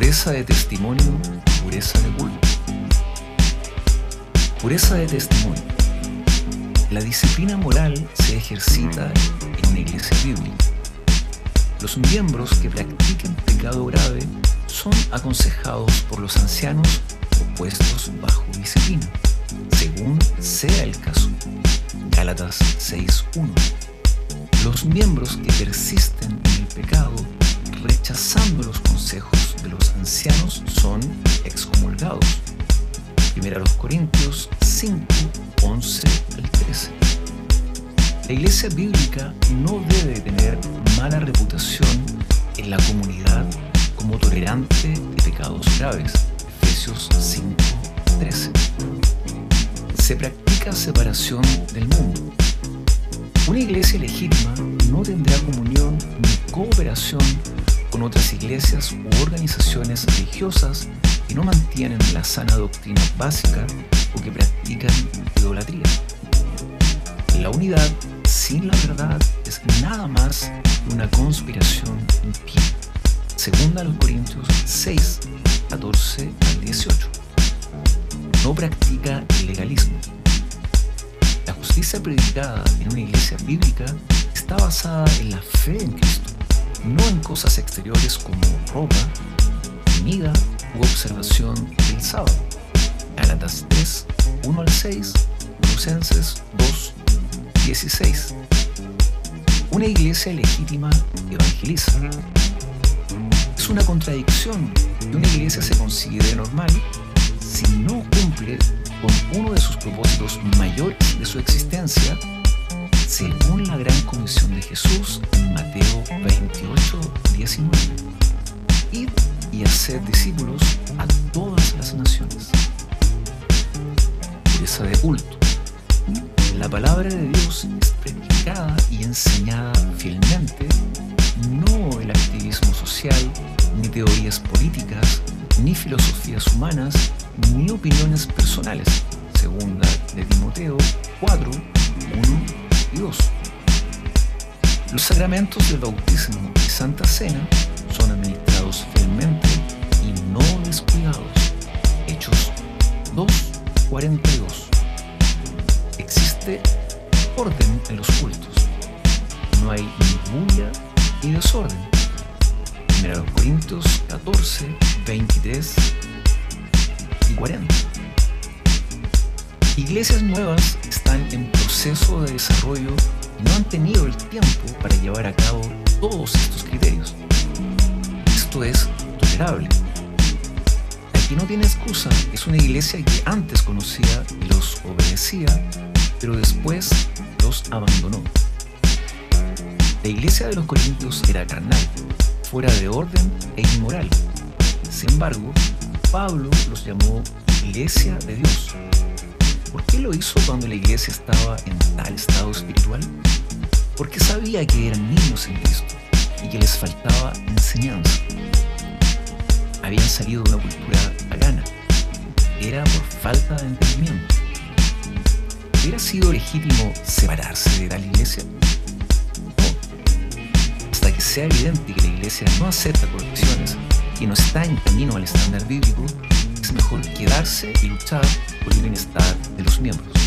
Pureza de testimonio, pureza de culto. Pureza de testimonio. La disciplina moral se ejercita en una iglesia bíblica. Los miembros que practiquen pecado grave son aconsejados por los ancianos o puestos bajo disciplina, según sea el caso. Gálatas 6.1. Los miembros que persisten en el pecado, rechazando los consejos de los ancianos, son excomulgados. 1 Corintios 5, 11 al 13. La iglesia bíblica no debe tener mala reputación en la comunidad como tolerante de pecados graves. Efesios 5, 13. Se practica separación del mundo. Una iglesia legítima no tendrá comunión ni cooperación con otras iglesias u organizaciones religiosas que no mantienen la sana doctrina básica o que practican idolatría. La unidad sin la verdad es nada más que una conspiración impía. Segunda Corintios 6, 14 al 18. No practica el legalismo. La justicia predicada en una iglesia bíblica está basada en la fe en Cristo, no en cosas exteriores como ropa, comida u observación del sábado. Galatas 3, 1 al 6, Colosenses 2, 16. Una iglesia legítima evangeliza. Es una contradicción que una iglesia se considere normal si no cumple con uno de sus propósitos mayores de su existencia, según la gran comisión de Jesús Mateo 28, 19. Id y hacer discípulos a todas las naciones. Pureza de culto. La palabra de Dios es predicada y enseñada fielmente, no el activismo social, ni teorías políticas, ni filosofías humanas, ni opiniones personales. Segunda de Timoteo 4, 1 y 2. Los sacramentos del bautismo y Santa Cena son administrados fielmente y no descuidados. Hechos 2, 42. Existe orden en los cultos. No hay ni bulla ni desorden. 1 Corintios 14, 23 y 40. Iglesias nuevas están en proceso de desarrollo y no han tenido el tiempo para llevar a cabo todos estos criterios. Esto es tolerable. La que no tiene excusa es una iglesia que antes conocía y los obedecía, pero después los abandonó. La iglesia de los Corintios era carnal, fuera de orden e inmoral. Sin embargo, Pablo los llamó iglesia de Dios. ¿Por qué lo hizo cuando la iglesia estaba en tal estado espiritual? Porque sabía que eran niños en Cristo y que les faltaba enseñanza. Habían salido de una cultura pagana. Era por falta de entendimiento. ¿Hubiera sido legítimo separarse de tal iglesia? No. Hasta que sea evidente que la iglesia no acepta correcciones y no está en camino al estándar bíblico, es mejor quedarse y luchar por el bienestar de los miembros.